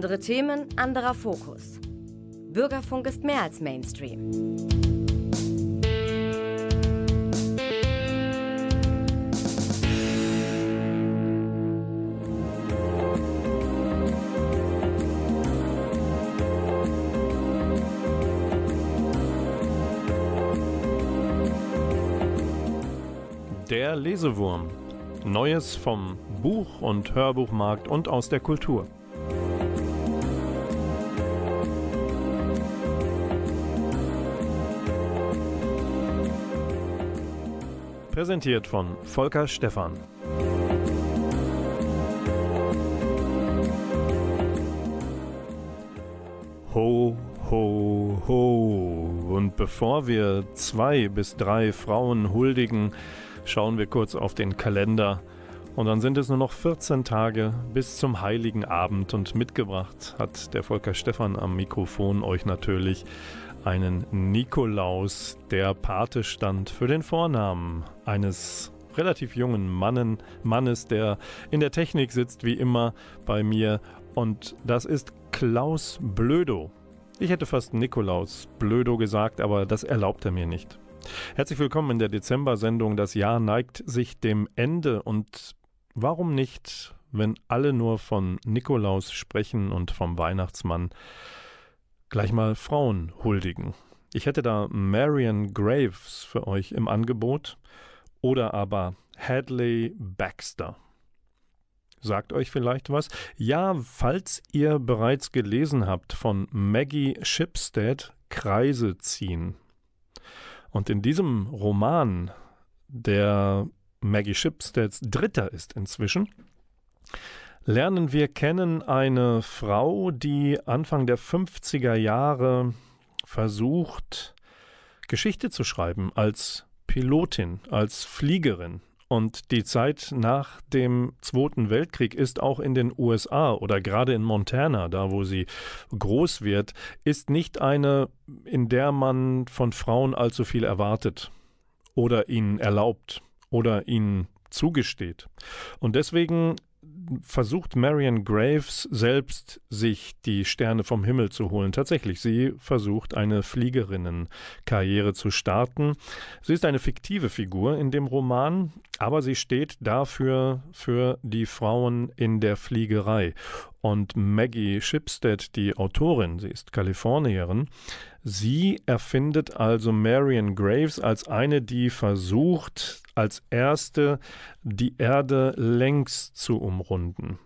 Andere Themen, anderer Fokus. Bürgerfunk ist mehr als Mainstream. Der Lesewurm. Neues vom Buch- und Hörbuchmarkt und aus der Kultur. Präsentiert von Volker Stephan. Ho, ho, ho. Und bevor wir zwei bis drei Frauen huldigen, schauen wir kurz auf den Kalender. Und dann sind es nur noch 14 Tage bis zum heiligen Abend und mitgebracht hat der Volker Stephan am Mikrofon euch natürlich einen Nikolaus, der Pate stand für den Vornamen eines relativ jungen Mannen, Mannes, der in der Technik sitzt, wie immer bei mir. Und das ist Klaus Blödo. Ich hätte fast Nikolaus Blödo gesagt, aber das erlaubt er mir nicht. Herzlich willkommen in der Dezember-Sendung. Das Jahr neigt sich dem Ende und warum nicht, wenn alle nur von Nikolaus sprechen und vom Weihnachtsmann, gleich mal Frauen huldigen? Ich hätte da Marion Graves für euch im Angebot oder aber Hadley Baxter. Sagt euch vielleicht was? Ja, falls ihr bereits gelesen habt von Maggie Shipstead Kreise ziehen. Und in diesem Roman, der Maggie Shipsteads dritter ist inzwischen, lernen wir kennen eine Frau, die Anfang der 50er Jahre versucht, Geschichte zu schreiben als Pilotin, als Fliegerin. Und die Zeit nach dem Zweiten Weltkrieg ist auch in den USA oder gerade in Montana, da wo sie groß wird, ist nicht eine, in der man von Frauen allzu viel erwartet oder ihnen erlaubt oder ihnen zugesteht. Und deswegen versucht Marion Graves selbst, sich die Sterne vom Himmel zu holen. Tatsächlich, sie versucht eine Fliegerinnenkarriere zu starten. Sie ist eine fiktive Figur in dem Roman, aber sie steht dafür für die Frauen in der Fliegerei. Und Maggie Shipstead, die Autorin, sie ist Kalifornierin, sie erfindet also Marion Graves als eine, die versucht, als erste die Erde längs zu umrunden.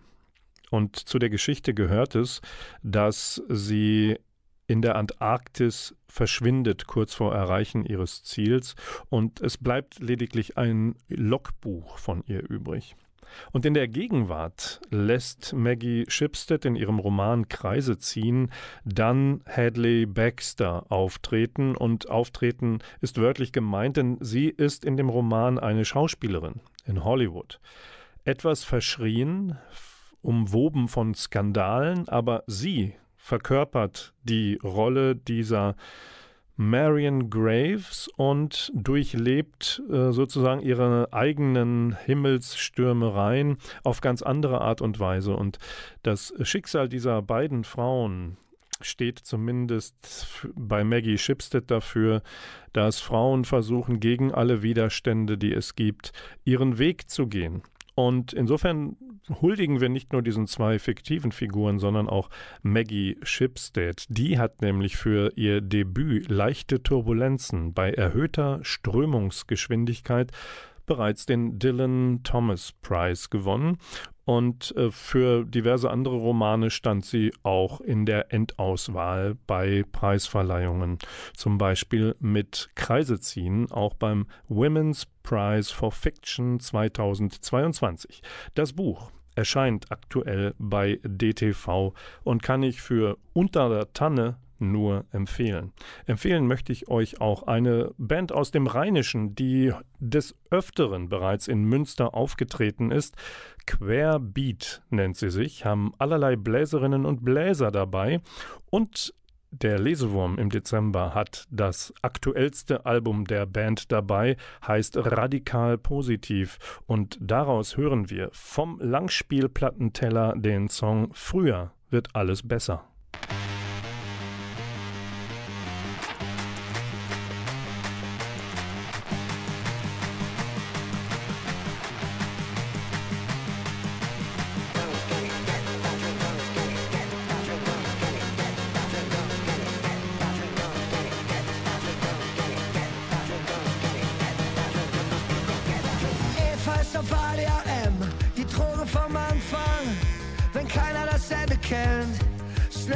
Und zu der Geschichte gehört es, dass sie in der Antarktis verschwindet kurz vor Erreichen ihres Ziels und es bleibt lediglich ein Logbuch von ihr übrig. Und in der Gegenwart lässt Maggie Shipstead in ihrem Roman Kreise ziehen, dann Hadley Baxter auftreten. Und auftreten ist wörtlich gemeint, denn sie ist in dem Roman eine Schauspielerin in Hollywood. Etwas verschrien, umwoben von Skandalen, aber sie verkörpert die Rolle dieser Marion Graves und durchlebt äh, sozusagen ihre eigenen Himmelsstürmereien auf ganz andere Art und Weise. Und das Schicksal dieser beiden Frauen steht zumindest bei Maggie Shipstead dafür, dass Frauen versuchen, gegen alle Widerstände, die es gibt, ihren Weg zu gehen. Und insofern huldigen wir nicht nur diesen zwei fiktiven Figuren, sondern auch Maggie Shipstead. Die hat nämlich für ihr Debüt leichte Turbulenzen bei erhöhter Strömungsgeschwindigkeit bereits den Dylan Thomas Prize gewonnen und äh, für diverse andere Romane stand sie auch in der Endauswahl bei Preisverleihungen, zum Beispiel mit Kreise ziehen, auch beim Women's Prize for Fiction 2022. Das Buch erscheint aktuell bei DTV und kann ich für unter der Tanne nur empfehlen. Empfehlen möchte ich euch auch eine Band aus dem Rheinischen, die des Öfteren bereits in Münster aufgetreten ist. Querbeat nennt sie sich, haben allerlei Bläserinnen und Bläser dabei und der Lesewurm im Dezember hat das aktuellste Album der Band dabei, heißt Radikal Positiv und daraus hören wir vom Langspielplattenteller den Song Früher wird alles besser.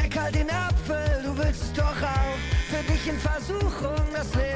Steck halt den Apfel, du willst es doch auch. Für dich in Versuchung, das Leben.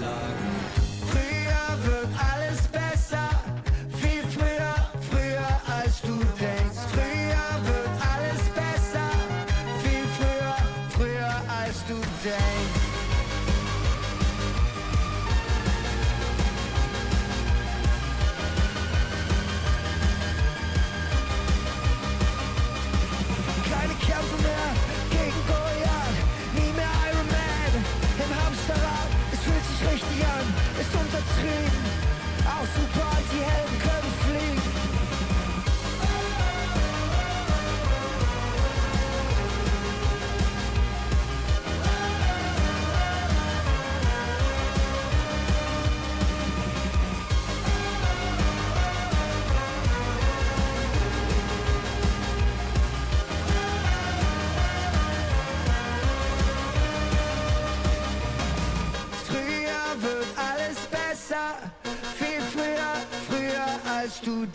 suck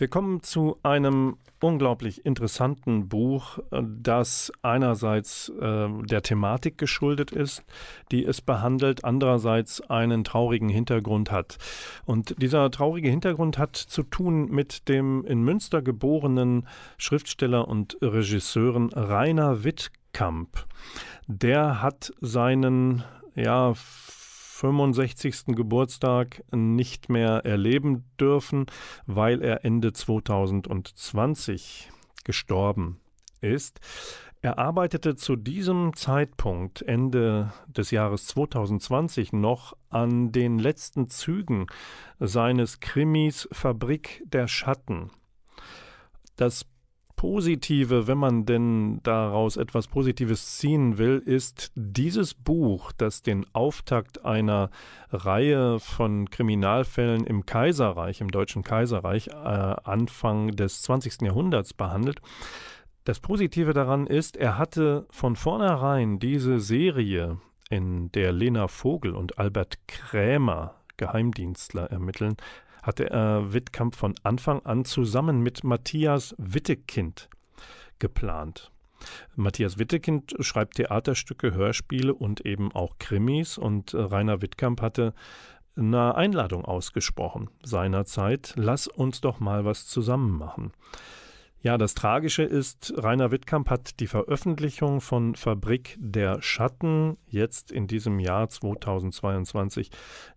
Wir kommen zu einem unglaublich interessanten Buch, das einerseits äh, der Thematik geschuldet ist, die es behandelt, andererseits einen traurigen Hintergrund hat. Und dieser traurige Hintergrund hat zu tun mit dem in Münster geborenen Schriftsteller und Regisseuren Rainer Wittkamp. Der hat seinen ja, 65. Geburtstag nicht mehr erleben dürfen, weil er Ende 2020 gestorben ist. Er arbeitete zu diesem Zeitpunkt, Ende des Jahres 2020, noch an den letzten Zügen seines Krimis Fabrik der Schatten. Das Positive, wenn man denn daraus etwas Positives ziehen will, ist dieses Buch, das den Auftakt einer Reihe von Kriminalfällen im Kaiserreich, im Deutschen Kaiserreich, äh, Anfang des 20. Jahrhunderts behandelt. Das Positive daran ist, er hatte von vornherein diese Serie, in der Lena Vogel und Albert Krämer Geheimdienstler ermitteln, hatte er Wittkamp von Anfang an zusammen mit Matthias Wittekind geplant. Matthias Wittekind schreibt Theaterstücke, Hörspiele und eben auch Krimis und Rainer Wittkamp hatte eine Einladung ausgesprochen seinerzeit, lass uns doch mal was zusammen machen. Ja, das Tragische ist, Rainer Wittkamp hat die Veröffentlichung von Fabrik der Schatten jetzt in diesem Jahr 2022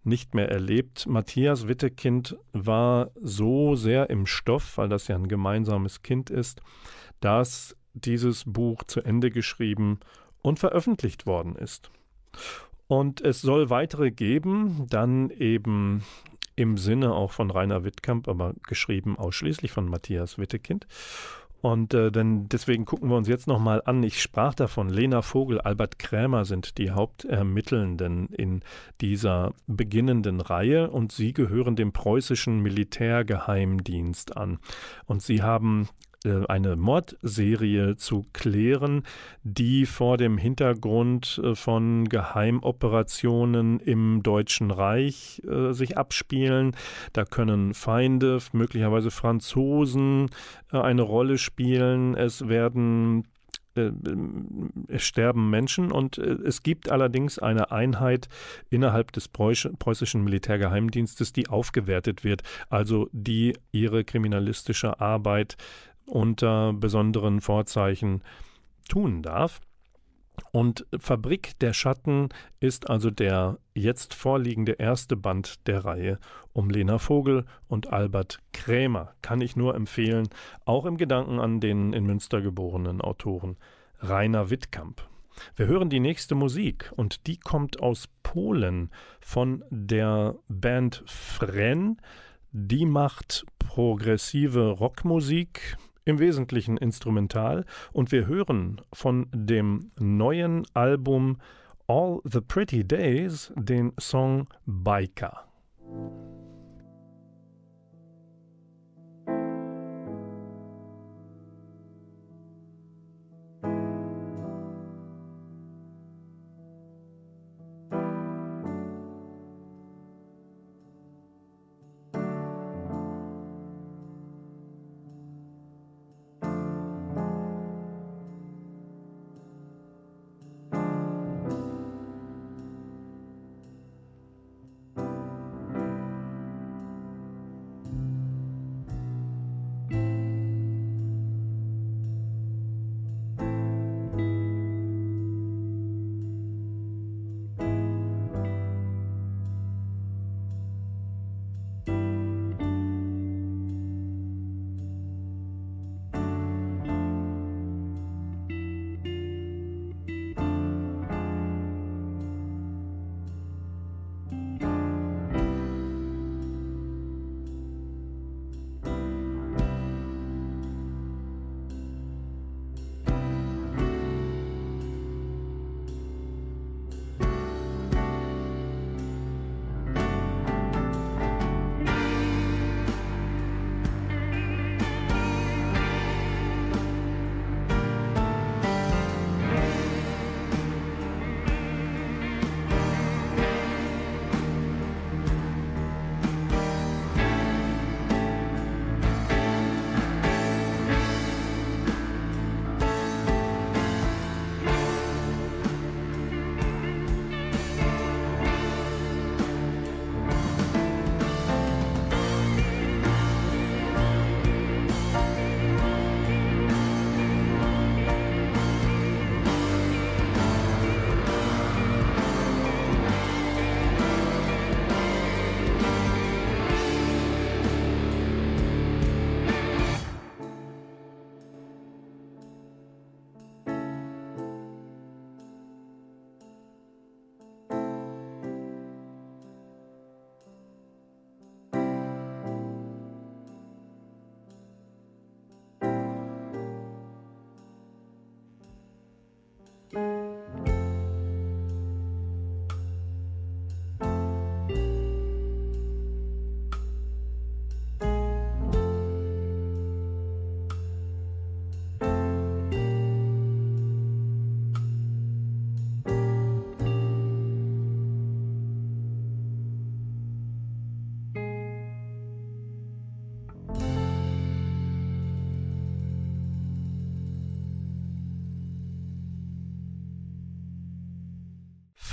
nicht mehr erlebt. Matthias Wittekind war so sehr im Stoff, weil das ja ein gemeinsames Kind ist, dass dieses Buch zu Ende geschrieben und veröffentlicht worden ist. Und es soll weitere geben, dann eben im Sinne auch von Rainer Wittkamp, aber geschrieben ausschließlich von Matthias Wittekind. Und äh, denn deswegen gucken wir uns jetzt nochmal an. Ich sprach davon, Lena Vogel, Albert Krämer sind die Hauptermittelnden in dieser beginnenden Reihe und sie gehören dem preußischen Militärgeheimdienst an. Und sie haben eine Mordserie zu klären, die vor dem Hintergrund äh, von Geheimoperationen im Deutschen Reich äh, sich abspielen. Da können Feinde, möglicherweise Franzosen, äh, eine Rolle spielen. Es werden äh, es sterben Menschen und es gibt allerdings eine Einheit innerhalb des preußischen Militärgeheimdienstes, die aufgewertet wird, also die ihre kriminalistische Arbeit unter besonderen Vorzeichen tun darf. Und Fabrik der Schatten ist also der jetzt vorliegende erste Band der Reihe um Lena Vogel und Albert Krämer. Kann ich nur empfehlen, auch im Gedanken an den in Münster geborenen Autoren Rainer Wittkamp. Wir hören die nächste Musik und die kommt aus Polen von der Band Fren. Die macht progressive Rockmusik, im Wesentlichen instrumental und wir hören von dem neuen Album All the Pretty Days den Song Biker.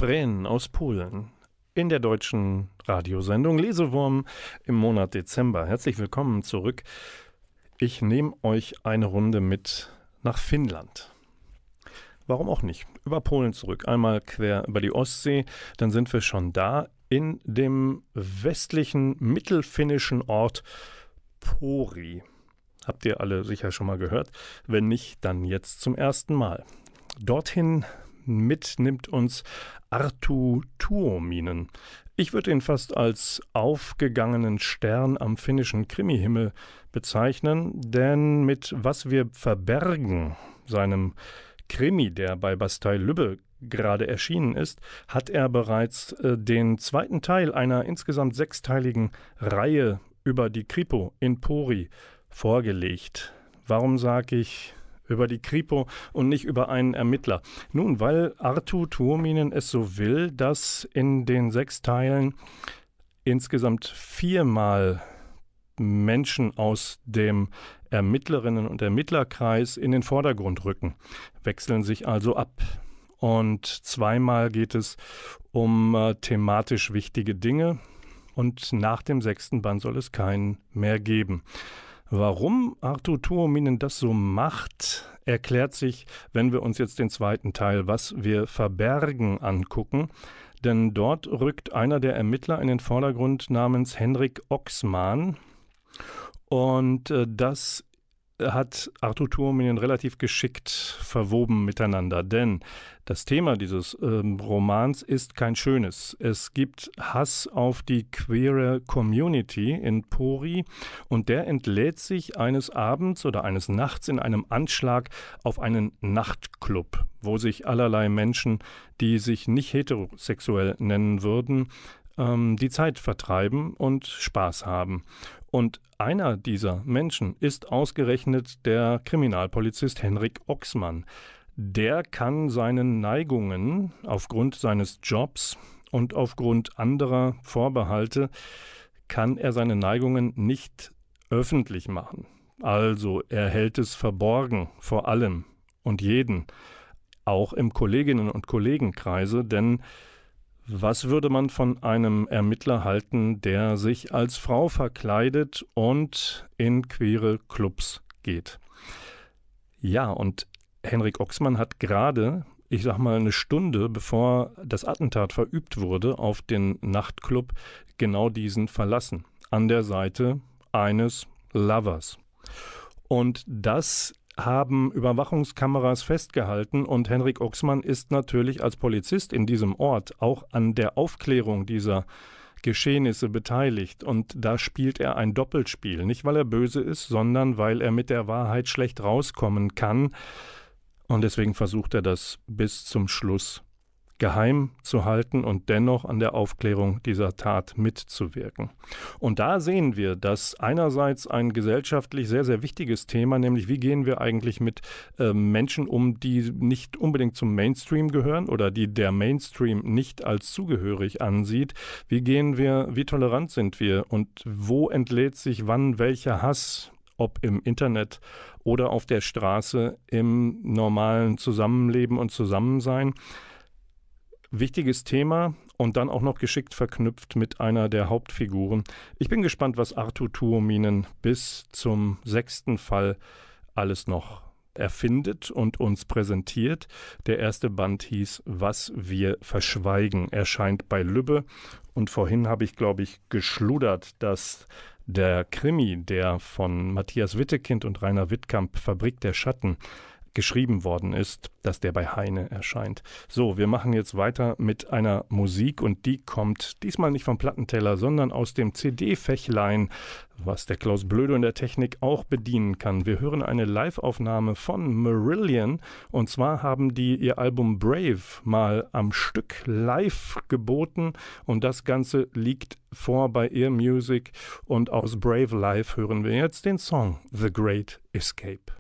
Fren aus Polen in der deutschen Radiosendung Lesewurm im Monat Dezember. Herzlich willkommen zurück. Ich nehme euch eine Runde mit nach Finnland. Warum auch nicht? Über Polen zurück, einmal quer über die Ostsee, dann sind wir schon da in dem westlichen mittelfinnischen Ort Pori. Habt ihr alle sicher schon mal gehört? Wenn nicht, dann jetzt zum ersten Mal. Dorthin mitnimmt uns Artu Tuominen. Ich würde ihn fast als aufgegangenen Stern am finnischen Krimihimmel bezeichnen, denn mit Was wir verbergen, seinem Krimi, der bei Bastei Lübbe gerade erschienen ist, hat er bereits äh, den zweiten Teil einer insgesamt sechsteiligen Reihe über die Kripo in Pori vorgelegt. Warum sage ich über die Kripo und nicht über einen Ermittler? Nun, weil Artu Tuominen es so will, dass in den sechs Teilen insgesamt viermal Menschen aus dem Ermittlerinnen und Ermittlerkreis in den Vordergrund rücken, wechseln sich also ab. Und zweimal geht es um äh, thematisch wichtige Dinge und nach dem sechsten Band soll es keinen mehr geben. Warum Arthur Tuominen das so macht, erklärt sich, wenn wir uns jetzt den zweiten Teil, was wir verbergen, angucken. Denn dort rückt einer der Ermittler in den Vordergrund namens Henrik Oxman. Und äh, das hat Arthur Tuominen relativ geschickt verwoben miteinander, denn das Thema dieses ähm, Romans ist kein schönes. Es gibt Hass auf die queere Community in Pori und der entlädt sich eines Abends oder eines Nachts in einem Anschlag auf einen Nachtclub, wo sich allerlei Menschen, die sich nicht heterosexuell nennen würden, ähm, die Zeit vertreiben und Spaß haben. Und einer dieser Menschen ist ausgerechnet der Kriminalpolizist Henrik Oxmann. Der kann seinen Neigungen aufgrund seines Jobs und aufgrund anderer Vorbehalte, kann er seine Neigungen nicht öffentlich machen. Also er hält es verborgen vor allem und jeden, auch im Kolleginnen und Kollegenkreise, denn was würde man von einem Ermittler halten, der sich als Frau verkleidet und in queere Clubs geht? Ja, und Henrik Oxmann hat gerade, ich sag mal, eine Stunde bevor das Attentat verübt wurde auf den Nachtclub, genau diesen verlassen. An der Seite eines Lovers. Und das haben Überwachungskameras festgehalten und Henrik Oxmann ist natürlich als Polizist in diesem Ort auch an der Aufklärung dieser Geschehnisse beteiligt. Und da spielt er ein Doppelspiel, nicht weil er böse ist, sondern weil er mit der Wahrheit schlecht rauskommen kann. Und deswegen versucht er das bis zum Schluss geheim zu halten und dennoch an der Aufklärung dieser Tat mitzuwirken. Und da sehen wir, dass einerseits ein gesellschaftlich sehr, sehr wichtiges Thema, nämlich wie gehen wir eigentlich mit äh, Menschen um, die nicht unbedingt zum Mainstream gehören oder die der Mainstream nicht als zugehörig ansieht. Wie gehen wir, wie tolerant sind wir und wo entlädt sich wann welcher Hass ob im Internet oder auf der Straße, im normalen Zusammenleben und Zusammensein. Wichtiges Thema und dann auch noch geschickt verknüpft mit einer der Hauptfiguren. Ich bin gespannt, was Arthur Tuominen bis zum sechsten Fall alles noch erfindet und uns präsentiert. Der erste Band hieß Was wir verschweigen, erscheint bei Lübbe. Und vorhin habe ich, glaube ich, geschludert, dass der Krimi, der von Matthias Wittekind und Rainer Wittkamp Fabrik der Schatten geschrieben worden ist, dass der bei Heine erscheint. So, wir machen jetzt weiter mit einer Musik und die kommt diesmal nicht vom Plattenteller, sondern aus dem CD-Fächlein, was der Klaus Blöde in der Technik auch bedienen kann. Wir hören eine Live-Aufnahme von Marillion und zwar haben die ihr Album Brave mal am Stück live geboten und das Ganze liegt vor bei Ear Music und aus Brave Live hören wir jetzt den Song The Great Escape.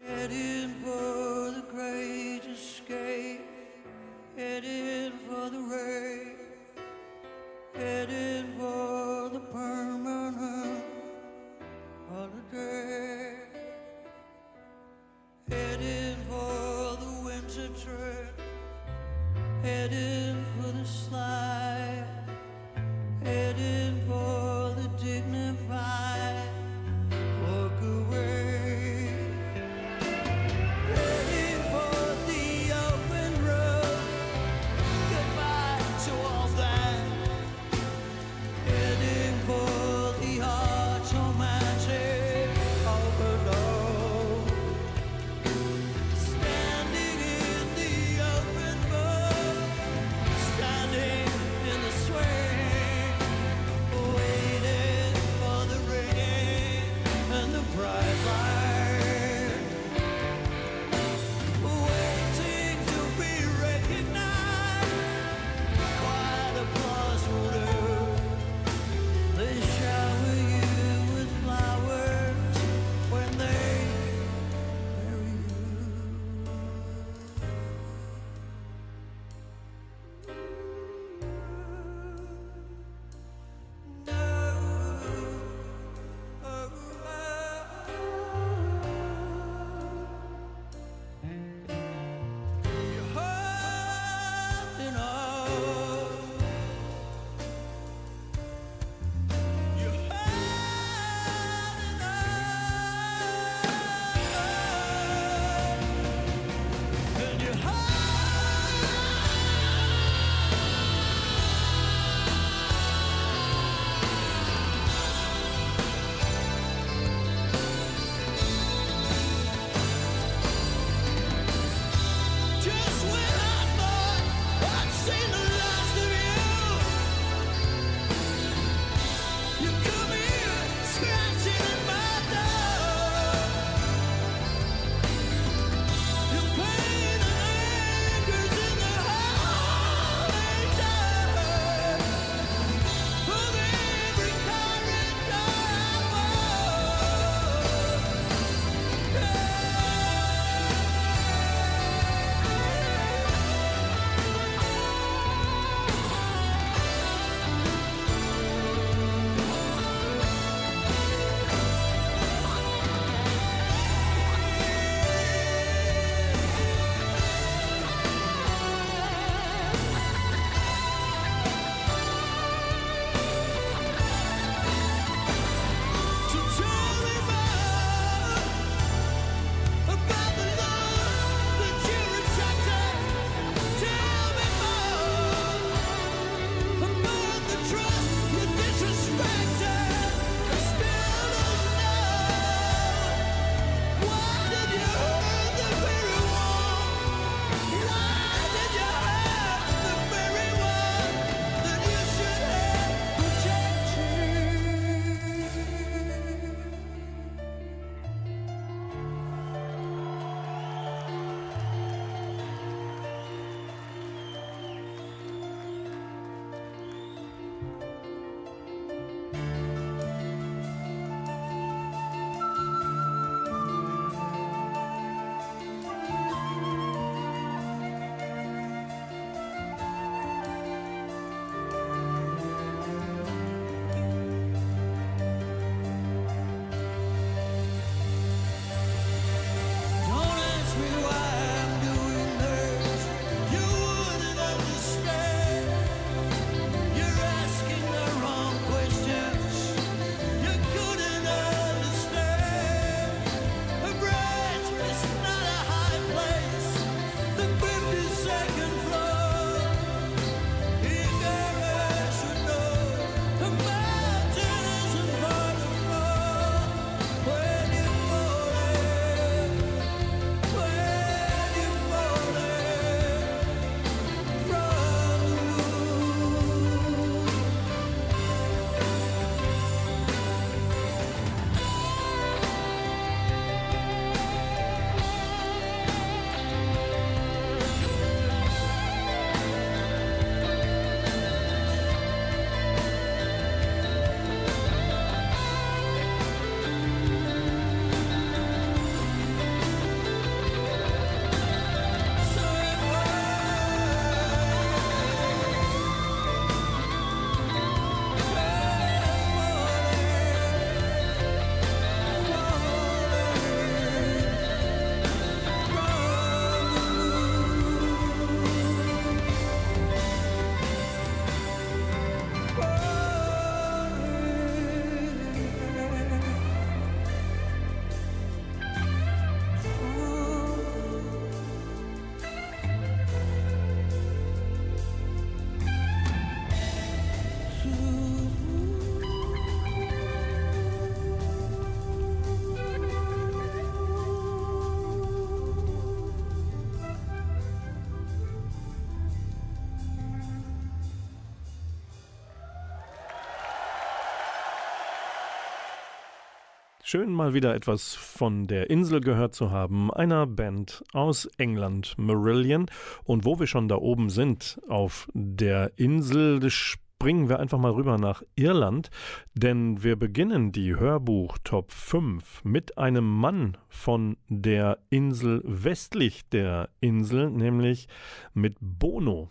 Schön mal wieder etwas von der Insel gehört zu haben, einer Band aus England, Marillion. Und wo wir schon da oben sind, auf der Insel, springen wir einfach mal rüber nach Irland, denn wir beginnen die Hörbuch Top 5 mit einem Mann von der Insel westlich der Insel, nämlich mit Bono.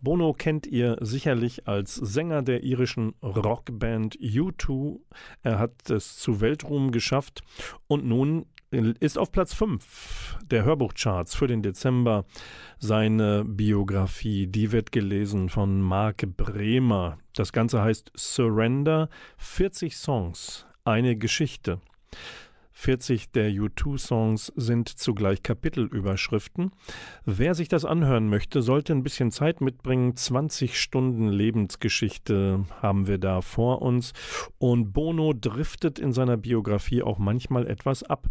Bono kennt ihr sicherlich als Sänger der irischen Rockband U2. Er hat es zu Weltruhm geschafft und nun ist auf Platz 5 der Hörbuchcharts für den Dezember seine Biografie. Die wird gelesen von Marc Bremer. Das Ganze heißt Surrender, 40 Songs, eine Geschichte. 40 der U2-Songs sind zugleich Kapitelüberschriften. Wer sich das anhören möchte, sollte ein bisschen Zeit mitbringen. 20 Stunden Lebensgeschichte haben wir da vor uns. Und Bono driftet in seiner Biografie auch manchmal etwas ab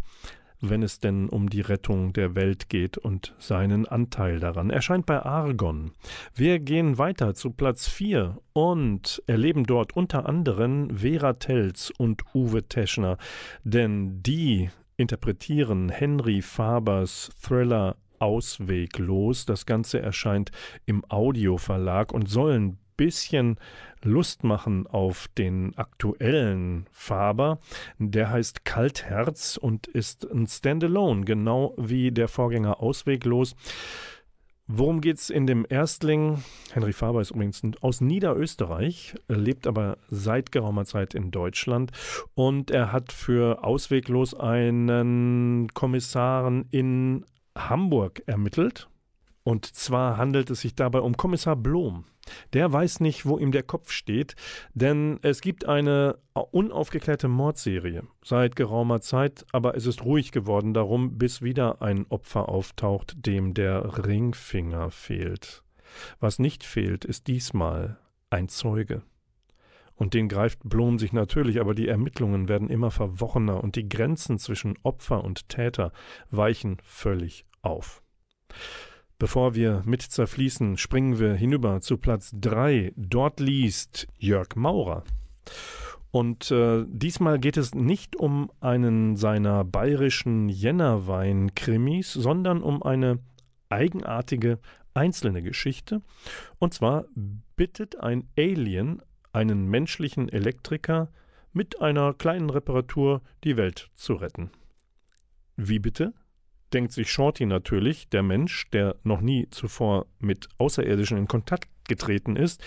wenn es denn um die Rettung der Welt geht und seinen Anteil daran. Erscheint bei Argon. Wir gehen weiter zu Platz 4 und erleben dort unter anderem Vera Telz und Uwe Teschner, denn die interpretieren Henry Fabers Thriller Ausweglos. Das Ganze erscheint im Audioverlag und sollen bisschen Lust machen auf den aktuellen Faber. Der heißt Kaltherz und ist ein Standalone, genau wie der Vorgänger Ausweglos. Worum geht es in dem Erstling? Henry Faber ist übrigens aus Niederösterreich, lebt aber seit geraumer Zeit in Deutschland und er hat für Ausweglos einen Kommissaren in Hamburg ermittelt. Und zwar handelt es sich dabei um Kommissar Blom. Der weiß nicht, wo ihm der Kopf steht, denn es gibt eine unaufgeklärte Mordserie seit geraumer Zeit, aber es ist ruhig geworden darum, bis wieder ein Opfer auftaucht, dem der Ringfinger fehlt. Was nicht fehlt, ist diesmal ein Zeuge. Und den greift Blom sich natürlich, aber die Ermittlungen werden immer verworrener und die Grenzen zwischen Opfer und Täter weichen völlig auf. Bevor wir mit zerfließen, springen wir hinüber zu Platz 3. Dort liest Jörg Maurer. Und äh, diesmal geht es nicht um einen seiner bayerischen Jännerwein-Krimis, sondern um eine eigenartige einzelne Geschichte. Und zwar bittet ein Alien einen menschlichen Elektriker mit einer kleinen Reparatur die Welt zu retten. Wie bitte? Denkt sich Shorty natürlich, der Mensch, der noch nie zuvor mit Außerirdischen in Kontakt getreten ist.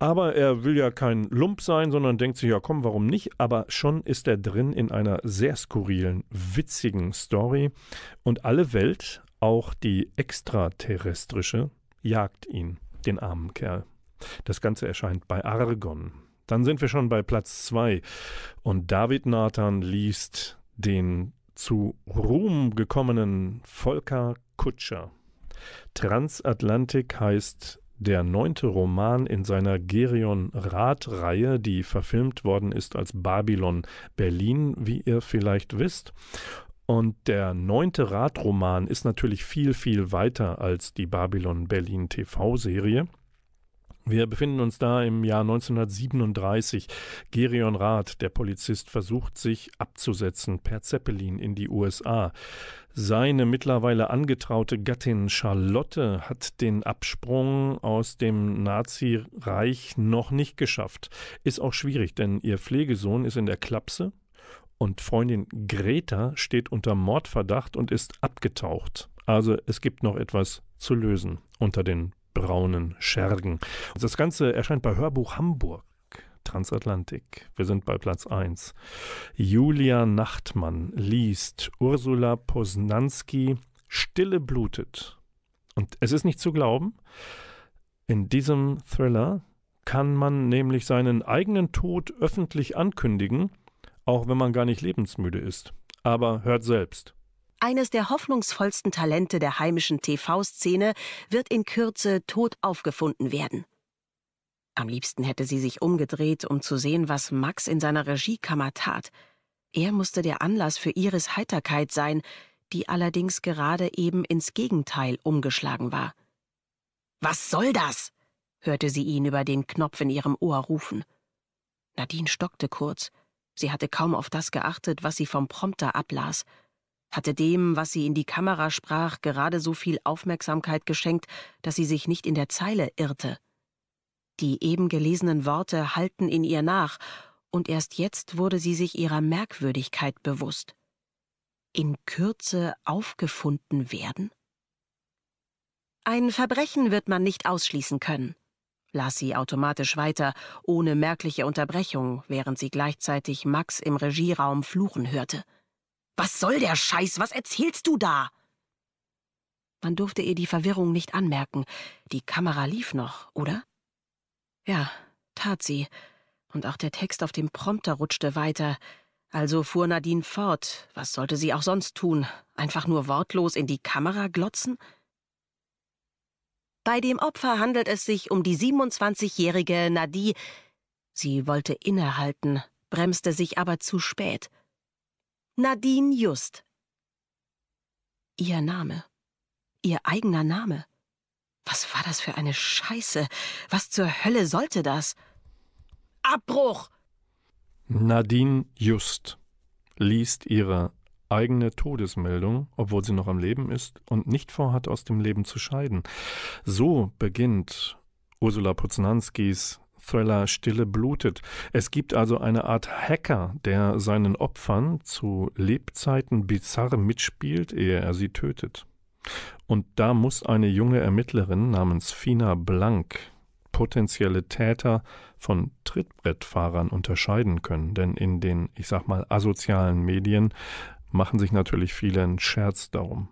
Aber er will ja kein Lump sein, sondern denkt sich, ja komm, warum nicht? Aber schon ist er drin in einer sehr skurrilen, witzigen Story. Und alle Welt, auch die extraterrestrische, jagt ihn, den armen Kerl. Das Ganze erscheint bei Argon. Dann sind wir schon bei Platz 2 und David Nathan liest den zu Ruhm gekommenen Volker Kutscher. Transatlantik heißt der neunte Roman in seiner Gerion Rath-Reihe, die verfilmt worden ist als Babylon Berlin, wie ihr vielleicht wisst. Und der neunte Radroman ist natürlich viel, viel weiter als die Babylon Berlin TV-Serie. Wir befinden uns da im Jahr 1937. Gerion Rath, der Polizist, versucht sich abzusetzen per Zeppelin in die USA. Seine mittlerweile angetraute Gattin Charlotte hat den Absprung aus dem Nazireich noch nicht geschafft. Ist auch schwierig, denn ihr Pflegesohn ist in der Klapse und Freundin Greta steht unter Mordverdacht und ist abgetaucht. Also es gibt noch etwas zu lösen unter den braunen Schergen. Das Ganze erscheint bei Hörbuch Hamburg. Transatlantik. Wir sind bei Platz 1. Julia Nachtmann liest Ursula Posnanski Stille blutet. Und es ist nicht zu glauben, in diesem Thriller kann man nämlich seinen eigenen Tod öffentlich ankündigen, auch wenn man gar nicht lebensmüde ist. Aber hört selbst. Eines der hoffnungsvollsten Talente der heimischen TV-Szene wird in Kürze tot aufgefunden werden. Am liebsten hätte sie sich umgedreht, um zu sehen, was Max in seiner Regiekammer tat. Er musste der Anlass für Iris Heiterkeit sein, die allerdings gerade eben ins Gegenteil umgeschlagen war. Was soll das? hörte sie ihn über den Knopf in ihrem Ohr rufen. Nadine stockte kurz. Sie hatte kaum auf das geachtet, was sie vom Prompter ablas, hatte dem, was sie in die Kamera sprach, gerade so viel Aufmerksamkeit geschenkt, dass sie sich nicht in der Zeile irrte. Die eben gelesenen Worte hallten in ihr nach, und erst jetzt wurde sie sich ihrer Merkwürdigkeit bewusst. In Kürze aufgefunden werden? Ein Verbrechen wird man nicht ausschließen können, las sie automatisch weiter, ohne merkliche Unterbrechung, während sie gleichzeitig Max im Regieraum fluchen hörte. Was soll der Scheiß? Was erzählst du da? Man durfte ihr die Verwirrung nicht anmerken. Die Kamera lief noch, oder? Ja, tat sie. Und auch der Text auf dem Prompter rutschte weiter. Also fuhr Nadine fort. Was sollte sie auch sonst tun? Einfach nur wortlos in die Kamera glotzen? Bei dem Opfer handelt es sich um die 27-jährige Nadie. Sie wollte innehalten, bremste sich aber zu spät. Nadine Just. Ihr Name. Ihr eigener Name. Was war das für eine Scheiße? Was zur Hölle sollte das? Abbruch! Nadine Just liest ihre eigene Todesmeldung, obwohl sie noch am Leben ist und nicht vorhat, aus dem Leben zu scheiden. So beginnt Ursula Poznanskis Thriller Stille blutet. Es gibt also eine Art Hacker, der seinen Opfern zu Lebzeiten bizarr mitspielt, ehe er sie tötet. Und da muss eine junge Ermittlerin namens Fina Blank potenzielle Täter von Trittbrettfahrern unterscheiden können, denn in den, ich sag mal, asozialen Medien machen sich natürlich viele einen Scherz darum.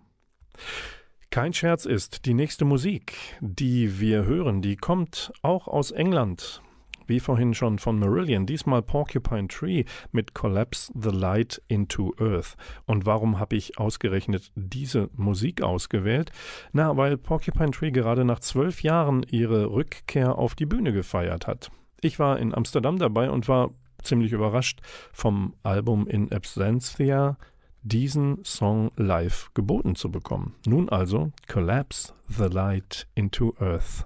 Kein Scherz ist, die nächste Musik, die wir hören, die kommt auch aus England. Wie vorhin schon von Marillion, diesmal Porcupine Tree mit Collapse the Light into Earth. Und warum habe ich ausgerechnet diese Musik ausgewählt? Na, weil Porcupine Tree gerade nach zwölf Jahren ihre Rückkehr auf die Bühne gefeiert hat. Ich war in Amsterdam dabei und war ziemlich überrascht vom Album in Absentia diesen Song live geboten zu bekommen. Nun also Collapse the Light into Earth.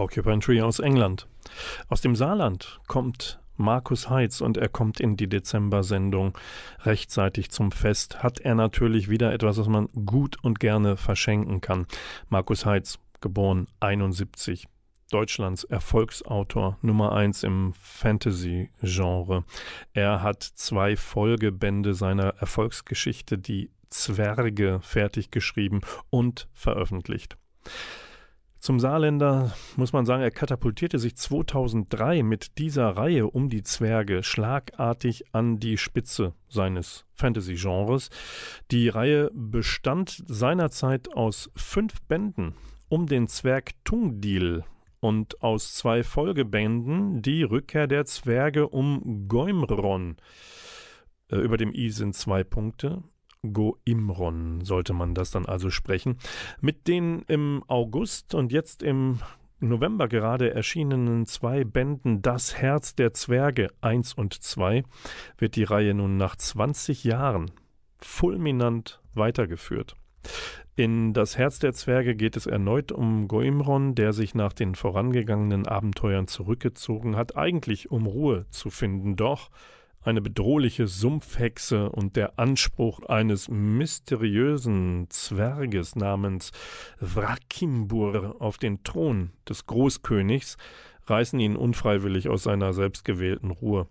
Porcupine Tree aus England. Aus dem Saarland kommt Markus Heitz und er kommt in die Dezember-Sendung rechtzeitig zum Fest. Hat er natürlich wieder etwas, was man gut und gerne verschenken kann. Markus Heitz, geboren 71, Deutschlands Erfolgsautor Nummer 1 im Fantasy-Genre. Er hat zwei Folgebände seiner Erfolgsgeschichte, die Zwerge, fertig geschrieben und veröffentlicht. Zum Saarländer muss man sagen, er katapultierte sich 2003 mit dieser Reihe um die Zwerge schlagartig an die Spitze seines Fantasy-Genres. Die Reihe bestand seinerzeit aus fünf Bänden um den Zwerg Tungdil und aus zwei Folgebänden die Rückkehr der Zwerge um Goimron. Äh, über dem I sind zwei Punkte. Goimron sollte man das dann also sprechen. Mit den im August und jetzt im November gerade erschienenen zwei Bänden Das Herz der Zwerge 1 und 2 wird die Reihe nun nach 20 Jahren fulminant weitergeführt. In Das Herz der Zwerge geht es erneut um Goimron, der sich nach den vorangegangenen Abenteuern zurückgezogen hat, eigentlich um Ruhe zu finden. Doch eine bedrohliche Sumpfhexe und der Anspruch eines mysteriösen Zwerges namens Wrakimbur auf den Thron des Großkönigs reißen ihn unfreiwillig aus seiner selbstgewählten Ruhe.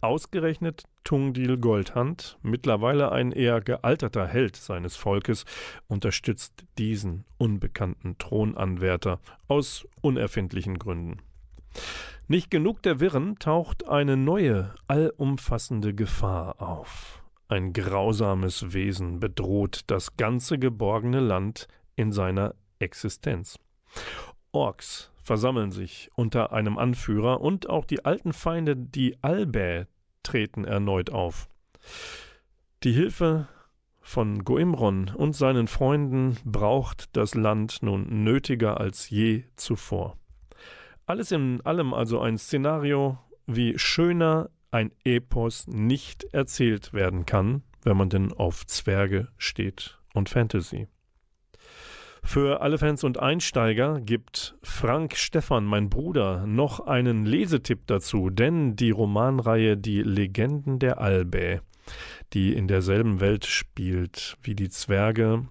Ausgerechnet Tungdil Goldhand, mittlerweile ein eher gealterter Held seines Volkes, unterstützt diesen unbekannten Thronanwärter aus unerfindlichen Gründen. Nicht genug der Wirren taucht eine neue, allumfassende Gefahr auf. Ein grausames Wesen bedroht das ganze geborgene Land in seiner Existenz. Orks versammeln sich unter einem Anführer und auch die alten Feinde, die Albä, treten erneut auf. Die Hilfe von Goimron und seinen Freunden braucht das Land nun nötiger als je zuvor. Alles in allem also ein Szenario, wie schöner ein Epos nicht erzählt werden kann, wenn man denn auf Zwerge steht und Fantasy. Für alle Fans und Einsteiger gibt Frank Stephan, mein Bruder, noch einen Lesetipp dazu, denn die Romanreihe Die Legenden der Albä, die in derselben Welt spielt wie die Zwerge,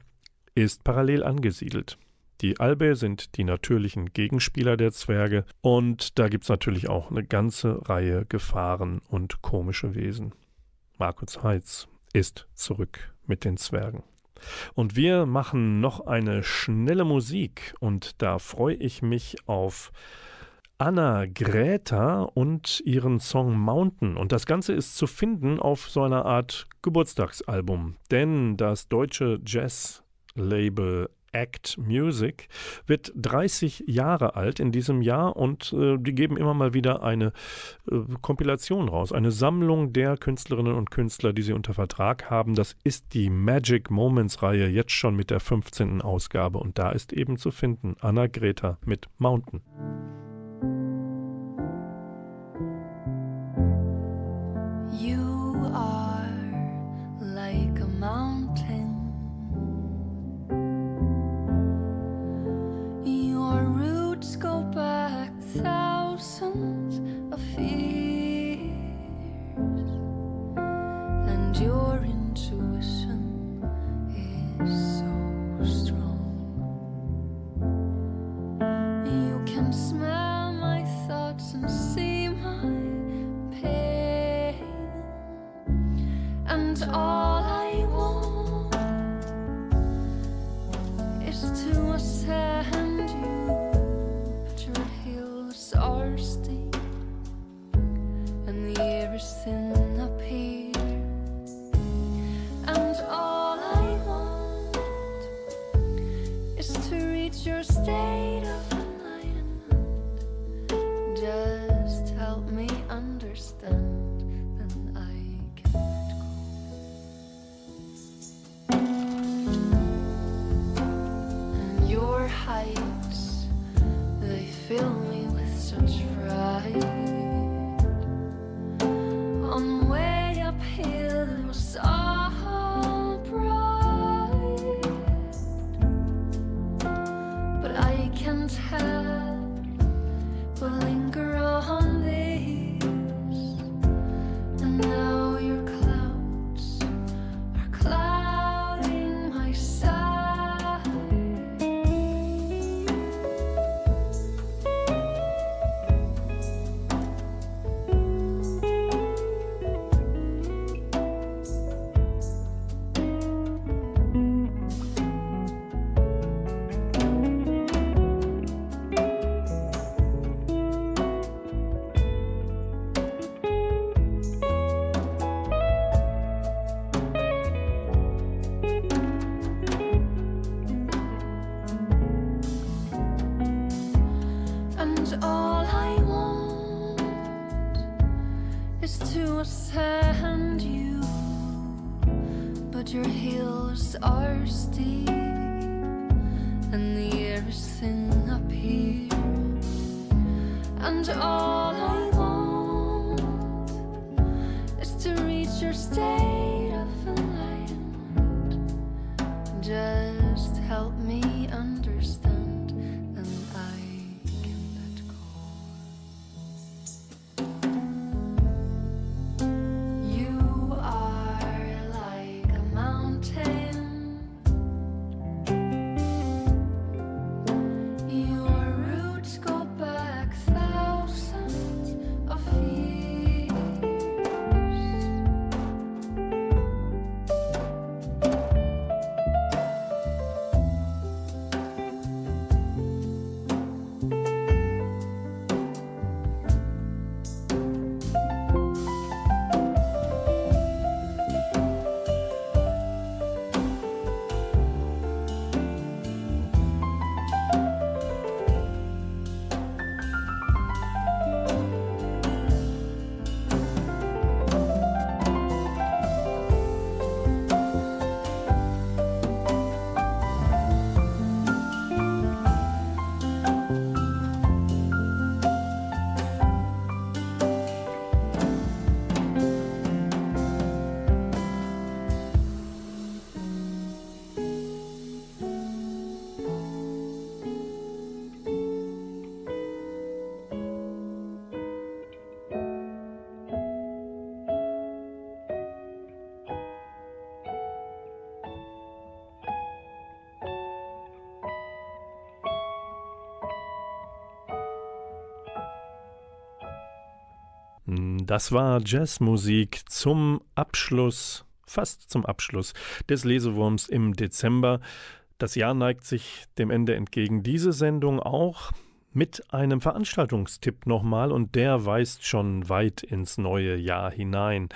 ist parallel angesiedelt. Die Albe sind die natürlichen Gegenspieler der Zwerge und da gibt es natürlich auch eine ganze Reihe Gefahren und komische Wesen. Markus Heitz ist zurück mit den Zwergen. Und wir machen noch eine schnelle Musik und da freue ich mich auf Anna Gräter und ihren Song Mountain. Und das Ganze ist zu finden auf so einer Art Geburtstagsalbum. Denn das deutsche Jazz-Label Act Music wird 30 Jahre alt in diesem Jahr und äh, die geben immer mal wieder eine äh, Kompilation raus, eine Sammlung der Künstlerinnen und Künstler, die sie unter Vertrag haben. Das ist die Magic Moments Reihe jetzt schon mit der 15. Ausgabe und da ist eben zu finden Anna Greta mit Mountain. Das war Jazzmusik zum Abschluss, fast zum Abschluss des Lesewurms im Dezember. Das Jahr neigt sich dem Ende entgegen. Diese Sendung auch mit einem Veranstaltungstipp nochmal und der weist schon weit ins neue Jahr hinein.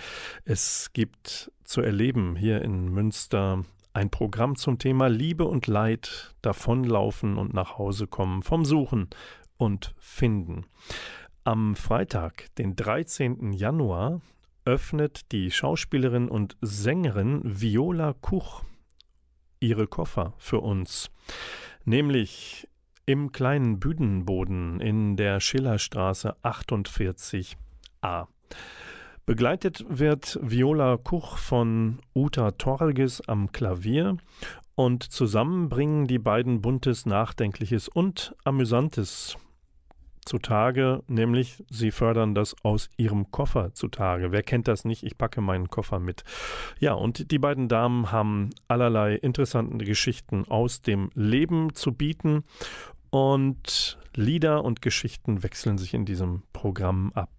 Es gibt zu erleben hier in Münster ein Programm zum Thema Liebe und Leid, davonlaufen und nach Hause kommen, vom Suchen und Finden. Am Freitag, den 13. Januar, öffnet die Schauspielerin und Sängerin Viola Kuch ihre Koffer für uns, nämlich im kleinen Büdenboden in der Schillerstraße 48a. Begleitet wird Viola Kuch von Uta Torges am Klavier und zusammen bringen die beiden buntes, nachdenkliches und amüsantes zutage, nämlich sie fördern das aus ihrem Koffer zutage. Wer kennt das nicht? Ich packe meinen Koffer mit. Ja, und die beiden Damen haben allerlei interessante Geschichten aus dem Leben zu bieten und Lieder und Geschichten wechseln sich in diesem Programm ab.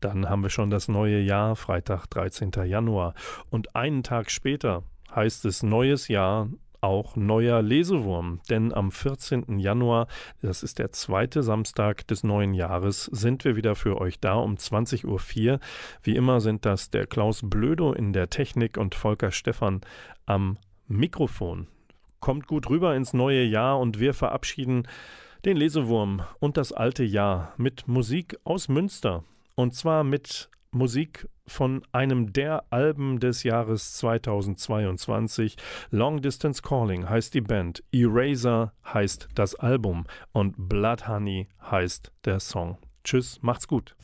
Dann haben wir schon das neue Jahr, Freitag, 13. Januar. Und einen Tag später heißt es neues Jahr, auch neuer Lesewurm, denn am 14. Januar, das ist der zweite Samstag des neuen Jahres, sind wir wieder für euch da um 20.04 Uhr. Wie immer sind das der Klaus Blödo in der Technik und Volker Stephan am Mikrofon. Kommt gut rüber ins neue Jahr und wir verabschieden den Lesewurm und das alte Jahr mit Musik aus Münster. Und zwar mit Musik von einem der Alben des Jahres 2022. Long Distance Calling heißt die Band, Eraser heißt das Album und Blood Honey heißt der Song. Tschüss, macht's gut.